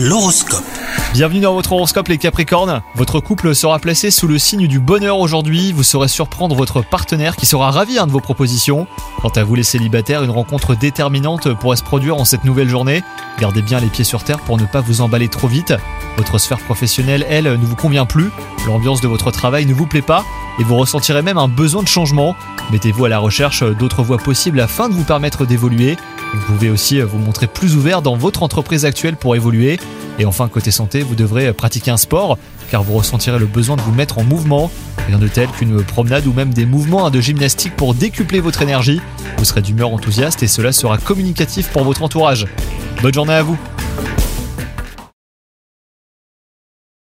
L'horoscope. Bienvenue dans votre horoscope les Capricornes. Votre couple sera placé sous le signe du bonheur aujourd'hui. Vous saurez surprendre votre partenaire qui sera ravi hein, de vos propositions. Quant à vous les célibataires, une rencontre déterminante pourrait se produire en cette nouvelle journée. Gardez bien les pieds sur terre pour ne pas vous emballer trop vite. Votre sphère professionnelle, elle, ne vous convient plus. L'ambiance de votre travail ne vous plaît pas et vous ressentirez même un besoin de changement. Mettez-vous à la recherche d'autres voies possibles afin de vous permettre d'évoluer. Vous pouvez aussi vous montrer plus ouvert dans votre entreprise actuelle pour évoluer. Et enfin, côté santé, vous devrez pratiquer un sport car vous ressentirez le besoin de vous mettre en mouvement. Rien de tel qu'une promenade ou même des mouvements de gymnastique pour décupler votre énergie. Vous serez d'humeur enthousiaste et cela sera communicatif pour votre entourage. Bonne journée à vous